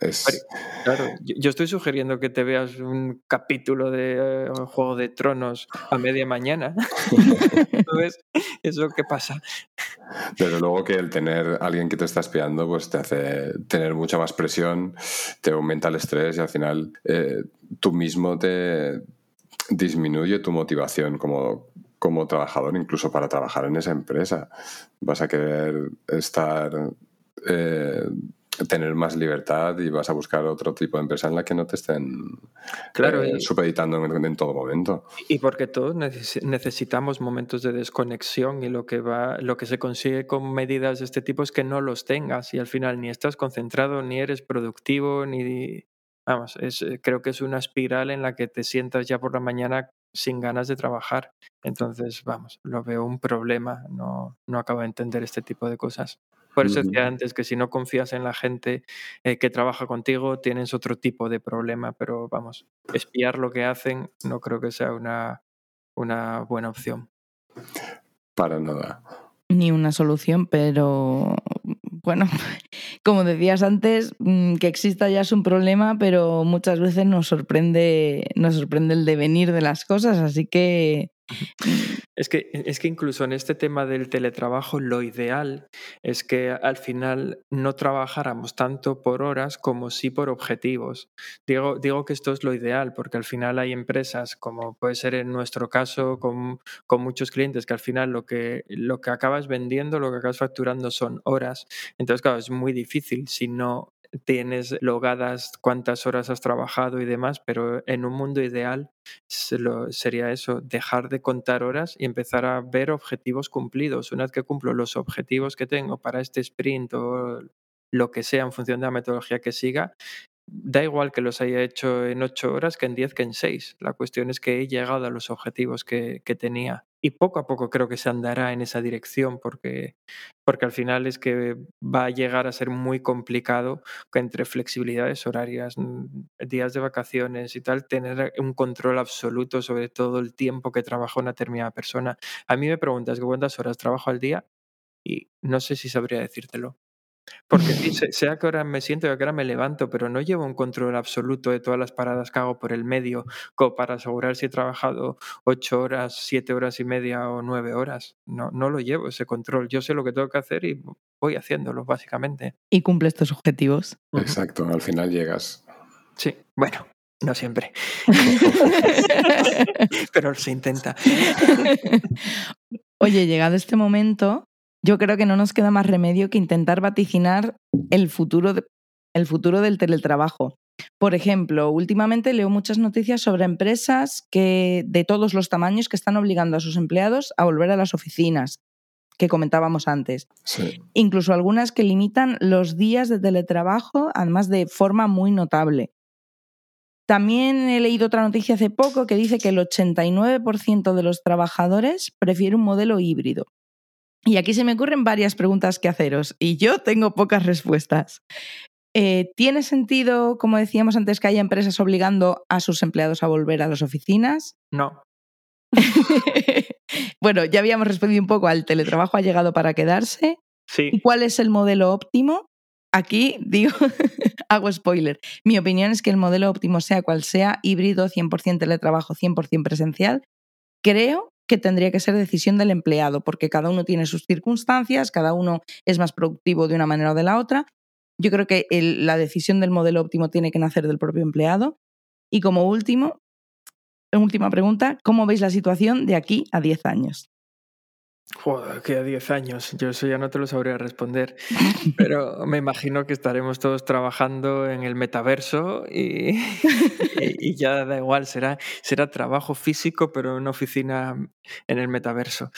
Es... Claro, yo, estoy sugiriendo que te veas un capítulo de eh, Juego de Tronos a media mañana. ¿Ves? ¿Eso qué pasa? Desde luego que el tener alguien que te está espiando, pues te hace tener mucha más presión, te aumenta el estrés y al final eh, tú mismo te disminuye tu motivación como, como trabajador, incluso para trabajar en esa empresa. Vas a querer estar eh, tener más libertad y vas a buscar otro tipo de empresa en la que no te estén claro, eh, supeditando en, todo momento. Y porque todos necesitamos momentos de desconexión y lo que va, lo que se consigue con medidas de este tipo es que no los tengas y al final ni estás concentrado, ni eres productivo, ni vamos, es, eh, creo que es una espiral en la que te sientas ya por la mañana sin ganas de trabajar. Entonces, vamos, lo veo un problema, no, no acabo de entender este tipo de cosas. Por eso decía antes que si no confías en la gente eh, que trabaja contigo, tienes otro tipo de problema, pero vamos, espiar lo que hacen no creo que sea una, una buena opción. Para nada. Ni una solución, pero bueno, como decías antes, mm, que exista ya es un problema, pero muchas veces nos sorprende, nos sorprende el devenir de las cosas, así que es que, es que incluso en este tema del teletrabajo, lo ideal es que al final no trabajáramos tanto por horas como sí por objetivos. Digo, digo que esto es lo ideal, porque al final hay empresas, como puede ser en nuestro caso con, con muchos clientes, que al final lo que, lo que acabas vendiendo, lo que acabas facturando son horas. Entonces, claro, es muy difícil si no tienes logadas cuántas horas has trabajado y demás, pero en un mundo ideal sería eso, dejar de contar horas y empezar a ver objetivos cumplidos. Una vez que cumplo los objetivos que tengo para este sprint o lo que sea en función de la metodología que siga, da igual que los haya hecho en ocho horas que en diez que en seis. La cuestión es que he llegado a los objetivos que, tenía. Y poco a poco creo que se andará en esa dirección porque, porque al final es que va a llegar a ser muy complicado entre flexibilidades horarias, mm, días de vacaciones y tal, tener un control absoluto sobre todo el tiempo que trabaja una determinada persona. A mí me preguntas cuántas horas trabajo al día y no sé si sabría decírtelo. Porque sí, sea que ahora me siento y a qué hora me levanto, pero no llevo un control absoluto de todas las paradas que hago por el medio, como para asegurar si he trabajado ocho horas, siete horas y media o nueve horas. No, no lo llevo ese control. Yo sé lo que tengo que hacer y voy haciéndolo, básicamente. Y cumple estos objetivos. Exacto, al final llegas. Sí, bueno, no siempre. pero se intenta. Oye, llegado este momento, yo creo que no nos queda más remedio que intentar vaticinar el futuro, el futuro del teletrabajo. Por ejemplo, últimamente leo muchas noticias sobre empresas que, de todos los tamaños que están obligando a sus empleados a volver a las oficinas, que comentábamos antes. Incluso algunas que limitan los días de teletrabajo, además de forma muy notable. También he leído otra noticia hace poco que dice que el 89% de los trabajadores prefiere un modelo híbrido. Y aquí se me ocurren varias preguntas que haceros y yo tengo pocas respuestas. Eh, ¿Tiene sentido, como decíamos antes, que haya empresas obligando a sus empleados a volver a las oficinas? No. bueno, ya habíamos respondido un poco al teletrabajo ha llegado para quedarse. Sí. ¿Y cuál es el modelo óptimo? aquí digo, hago spoiler. Mi opinión es que el modelo óptimo, sea cual sea, híbrido, 100% teletrabajo, 100% presencial, creo que tendría que ser decisión del empleado, porque cada uno tiene sus circunstancias, cada uno es más productivo de una manera o de la otra. Yo creo que la decisión del modelo óptimo tiene que nacer del propio empleado. Y como último, última pregunta, ¿cómo veis la situación de aquí a 10 años? Joder, que a 10 años, yo eso ya no te lo sabría responder, pero me imagino que estaremos todos trabajando en el metaverso y, y, ya da igual, será, será trabajo físico, pero en una oficina en el metaverso.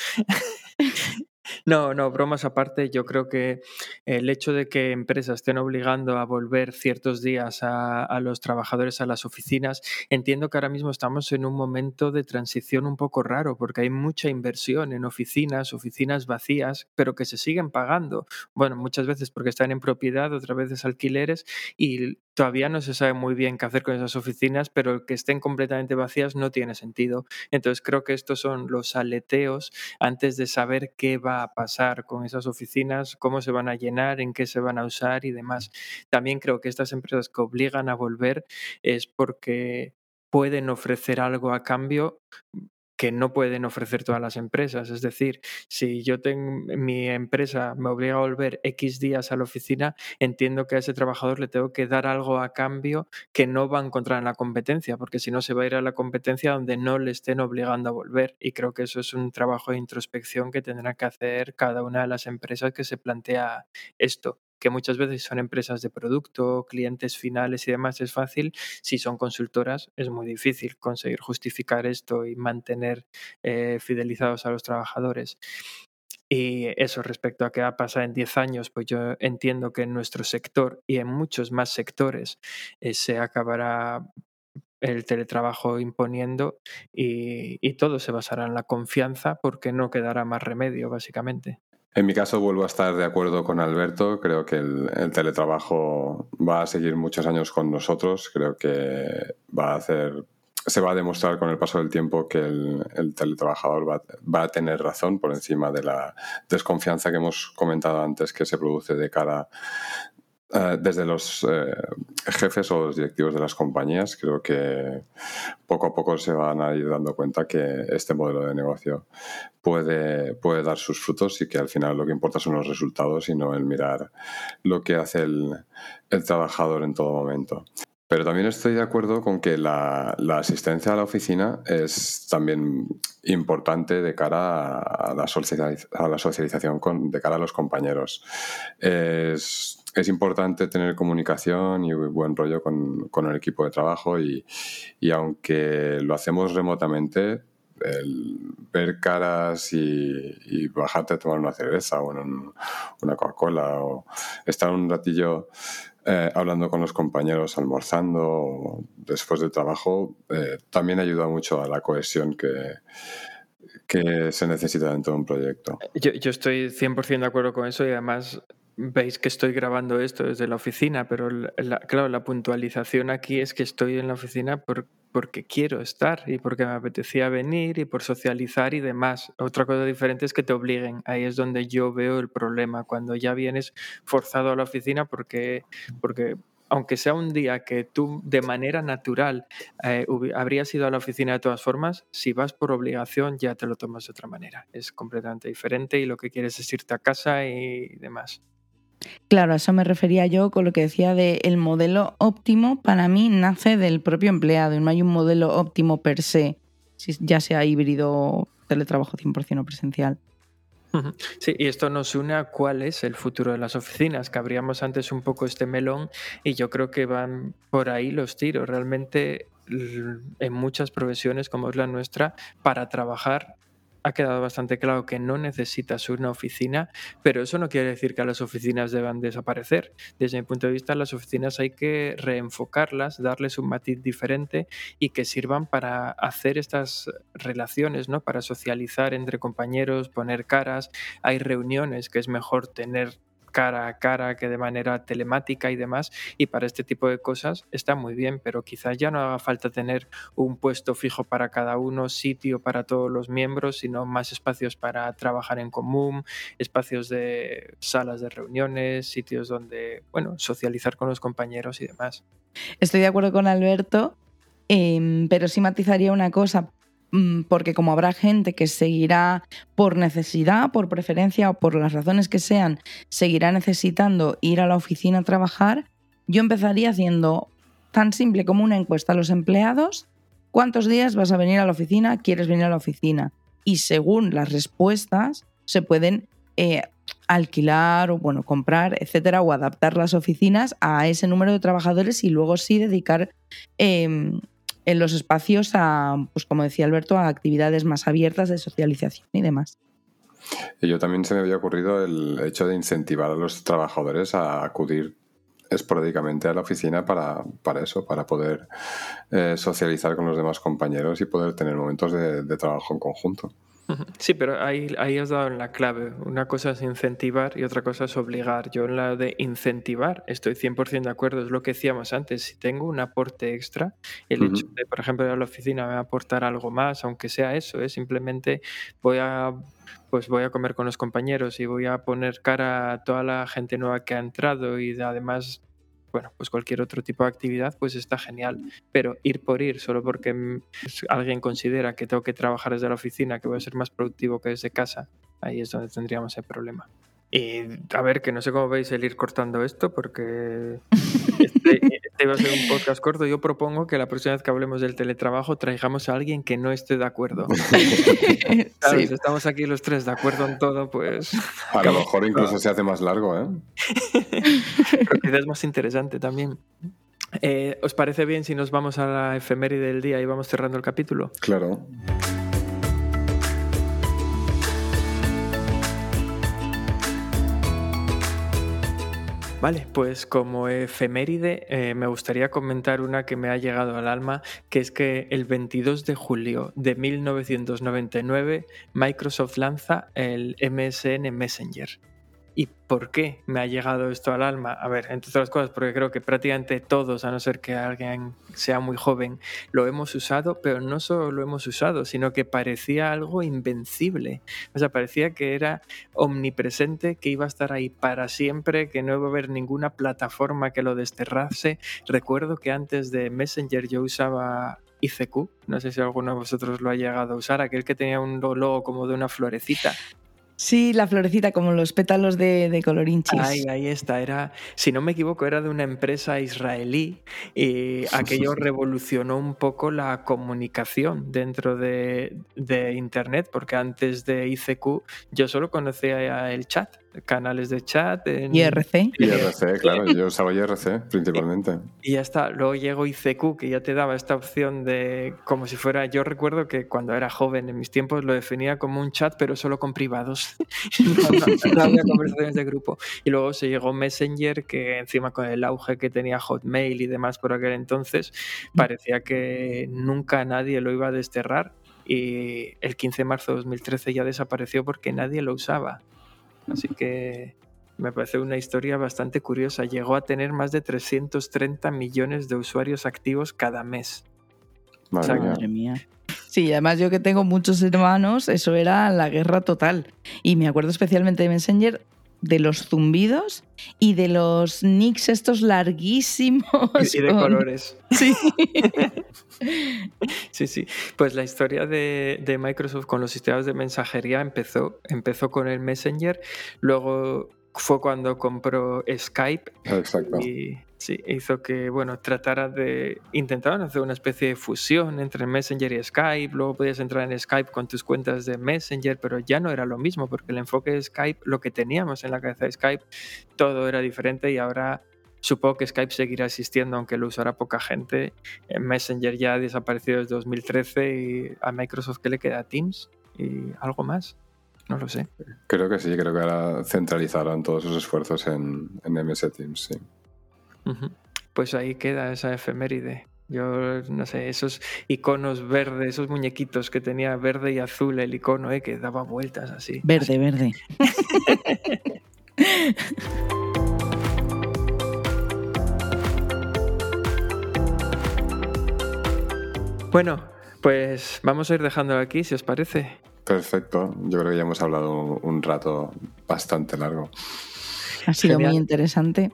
No, no, bromas aparte, yo creo que el hecho de que empresas estén obligando a volver ciertos días a, los trabajadores a las oficinas, entiendo que ahora mismo estamos en un momento de transición un poco raro, porque hay mucha inversión en oficinas, oficinas vacías, pero que se siguen pagando. Bueno, muchas veces porque están en propiedad, otras veces alquileres, y todavía no se sabe muy bien qué hacer con esas oficinas, pero que estén completamente vacías no tiene sentido. Entonces creo que estos son los aleteos antes de saber qué va a pasar con esas oficinas, cómo se van a llenar, en qué se van a usar y demás. También creo que estas empresas que obligan a volver es porque pueden ofrecer algo a cambio que no pueden ofrecer todas las empresas. Es decir, si yo tengo mi empresa me obliga a volver X días a la oficina, entiendo que a ese trabajador le tengo que dar algo a cambio que no va a encontrar en la competencia, porque si no se va a ir a la competencia donde no le estén obligando a volver. Y creo que eso es un trabajo de introspección que tendrá que hacer cada una de las empresas que se plantea esto que muchas veces son empresas de producto, clientes finales y demás, es fácil. Si son consultoras, es muy difícil conseguir justificar esto y mantener eh, fidelizados a los trabajadores. Y eso respecto a qué va a pasar en 10 años, pues yo entiendo que en nuestro sector y en muchos más sectores eh, se acabará el teletrabajo imponiendo y, y todo se basará en la confianza porque no quedará más remedio, básicamente. En mi caso vuelvo a estar de acuerdo con Alberto. Creo que el, teletrabajo va a seguir muchos años con nosotros. Creo que va a hacer, se va a demostrar con el paso del tiempo que el, teletrabajador va, a tener razón por encima de la desconfianza que hemos comentado antes que se produce de cara eh, desde los eh, jefes o los directivos de las compañías, creo que poco a poco se van a ir dando cuenta que este modelo de negocio puede, puede dar sus frutos y que al final lo que importa son los resultados y no el mirar lo que hace el, el trabajador en todo momento. Pero también estoy de acuerdo con que la, la, asistencia a la oficina es también importante de cara a la, a la socialización con, de cara a los compañeros. Es importante tener comunicación y buen rollo con, con el equipo de trabajo y, y, aunque lo hacemos remotamente, el ver caras y, bajarte a tomar una cerveza o una Coca-Cola o estar un ratillo eh, hablando con los compañeros, almorzando después del trabajo, eh, también ayuda mucho a la cohesión que, que se necesita dentro de un proyecto. Yo, yo estoy 100% de acuerdo con eso y además veis que estoy grabando esto desde la oficina, pero claro, la puntualización aquí es que estoy en la oficina porque quiero estar y porque me apetecía venir y por socializar y demás. Otra cosa diferente es que te obliguen. Ahí es donde yo veo el problema, cuando ya vienes forzado a la oficina porque, porque aunque sea un día que tú de manera natural eh, habrías ido a la oficina de todas formas, si vas por obligación ya te lo tomas de otra manera. Es completamente diferente y lo que quieres es irte a casa y demás. Claro, a eso me refería yo con lo que decía de el modelo óptimo para mí nace del propio empleado y no hay un modelo óptimo per se, ya sea híbrido, teletrabajo 100% o presencial. Sí, y esto nos une a cuál es el futuro de las oficinas, que abríamos antes un poco este melón y yo creo que van por ahí los tiros. Realmente en muchas profesiones como es la nuestra, para trabajar ha quedado bastante claro que no necesitas una oficina, pero eso no quiere decir que las oficinas deban desaparecer. Desde mi punto de vista, las oficinas hay que reenfocarlas, darles un matiz diferente y que sirvan para hacer estas relaciones, ¿no? Para socializar entre compañeros, poner caras. Hay reuniones que es mejor tener cara a cara que de manera telemática y demás. Y para este tipo de cosas está muy bien, pero quizás ya no haga falta tener un puesto fijo para cada uno, sitio para todos los miembros, sino más espacios para trabajar en común, espacios de salas de reuniones, sitios donde, bueno, socializar con los compañeros y demás. Estoy de acuerdo con Alberto, em, pero sí matizaría una cosa. Mm, porque como habrá gente que seguirá por necesidad, por preferencia o por las razones que sean, seguirá necesitando ir a la oficina a trabajar, yo empezaría haciendo tan simple como una encuesta a los empleados, ¿cuántos días vas a venir a la oficina? ¿Quieres venir a la oficina? Y según las respuestas se pueden eh, alquilar o bueno, comprar, etcétera, o adaptar las oficinas a ese número de trabajadores y luego sí dedicar em, en los espacios a, pues como decía Alberto, a actividades más abiertas de socialización y demás. Yo también se me había ocurrido el hecho de incentivar a los trabajadores a acudir esporádicamente a la oficina para, para eso, para poder eh, socializar con los demás compañeros y poder tener momentos de trabajo en conjunto. Sí, pero ahí, ahí has dado en la clave. Una cosa es incentivar y otra cosa es obligar. Yo en la de incentivar estoy 100% de acuerdo, es lo que decíamos antes. Si tengo un aporte extra, el hecho de, por ejemplo, ir a la oficina me va a aportar algo más, aunque sea eso, es ¿eh? simplemente voy a pues voy a comer con los compañeros y voy a poner cara a toda la gente nueva que ha entrado y además bueno, pues cualquier otro tipo de actividad, pues está genial. Pero ir por ir, solo porque mm, alguien considera que tengo que trabajar desde la oficina, que voy a ser más productivo que desde casa, ahí es donde tendríamos el problema. Y a ver, que no sé cómo veis el ir cortando esto, porque este, este, iba a ser un podcast corto. Yo propongo que la próxima vez que hablemos del teletrabajo traigamos a alguien que no esté de acuerdo. Si estamos aquí los tres de acuerdo en todo, pues. A lo mejor incluso se hace más largo, ¿eh? Pero más interesante también. Eh, ¿Os parece bien si nos vamos a la efeméride del día y vamos cerrando el capítulo? Claro. Vale, pues como efeméride eh, me gustaría comentar una que me ha llegado al alma, que es que el 22 de julio de 1999 Microsoft lanza el MSN Messenger. ¿Y por qué me ha llegado esto al alma? A ver, entre otras cosas, porque creo que prácticamente todos, a no ser que alguien sea muy joven, lo hemos usado, pero no solo lo hemos usado, sino que parecía algo invencible. O sea, parecía que era omnipresente, que iba a estar ahí para siempre, que no iba a haber ninguna plataforma que lo desterrase. Recuerdo que antes de Messenger yo usaba ICQ, no sé si alguno de vosotros lo ha llegado a usar, aquel que tenía un logo como de una florecita. Sí, la florecita, como los pétalos de, de colorinchis. Ahí, ahí está. Era, si no me equivoco, era de una empresa israelí y aquello revolucionó un poco la comunicación dentro de, de Internet, porque antes de ICQ yo solo conocía el chat canales de chat. En... IRC. IRC, claro, yo usaba IRC principalmente. Y ya está, luego llegó ICQ que ya te daba esta opción de como si fuera, yo recuerdo que cuando era joven en mis tiempos lo definía como un chat pero solo con privados, no, había conversaciones de grupo. Y luego se llegó Messenger que encima con el auge que tenía Hotmail y demás por aquel entonces, parecía que nunca nadie lo iba a desterrar y el 15 de marzo de 2013 ya desapareció porque nadie lo usaba. Así que me parece una historia bastante curiosa. Llegó a tener más de 330 millones de usuarios activos cada mes. Madre, mía. Sí, además yo que tengo muchos hermanos, eso era la guerra total. Y me acuerdo especialmente de Messenger de los zumbidos y de los nicks estos larguísimos. Y de colores. Sí. sí, sí. Pues la historia de, de, Microsoft con los sistemas de mensajería empezó, empezó con el Messenger, luego fue cuando compró Skype. Exacto. Y sí, hizo que, bueno, tratara de. Intentaban hacer una especie de fusión entre Messenger y Skype. Luego podías entrar en Skype con tus cuentas de Messenger, pero ya no era lo mismo, porque el enfoque de Skype, lo que teníamos en la cabeza de Skype, todo era diferente y ahora. Supongo que Skype seguirá existiendo, aunque lo usará poca gente. Messenger ya ha desaparecido desde 2013 y a Microsoft, ¿qué le queda? Teams y algo más. No lo sé. Creo que sí, creo que ahora centralizaron todos sus esfuerzos en, en MS Teams, sí. Pues ahí queda esa efeméride. Yo no sé, esos iconos verdes, esos muñequitos que tenía verde y azul el icono, eh, que daba vueltas así. Verde, verde. Bueno, pues vamos a ir dejándolo aquí, si os parece. Perfecto. Yo creo que ya hemos hablado un rato bastante largo. Ha sido muy interesante.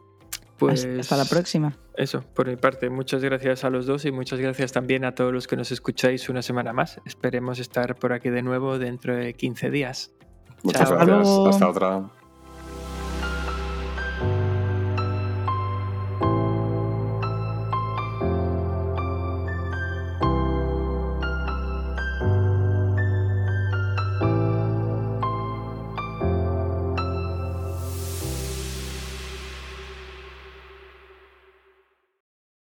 Pues hasta la próxima. Eso, por mi parte, muchas gracias a los dos y muchas gracias también a todos los que nos escucháis una semana más. Esperemos estar por aquí de nuevo dentro de 15 días. Muchas gracias. Hasta otra.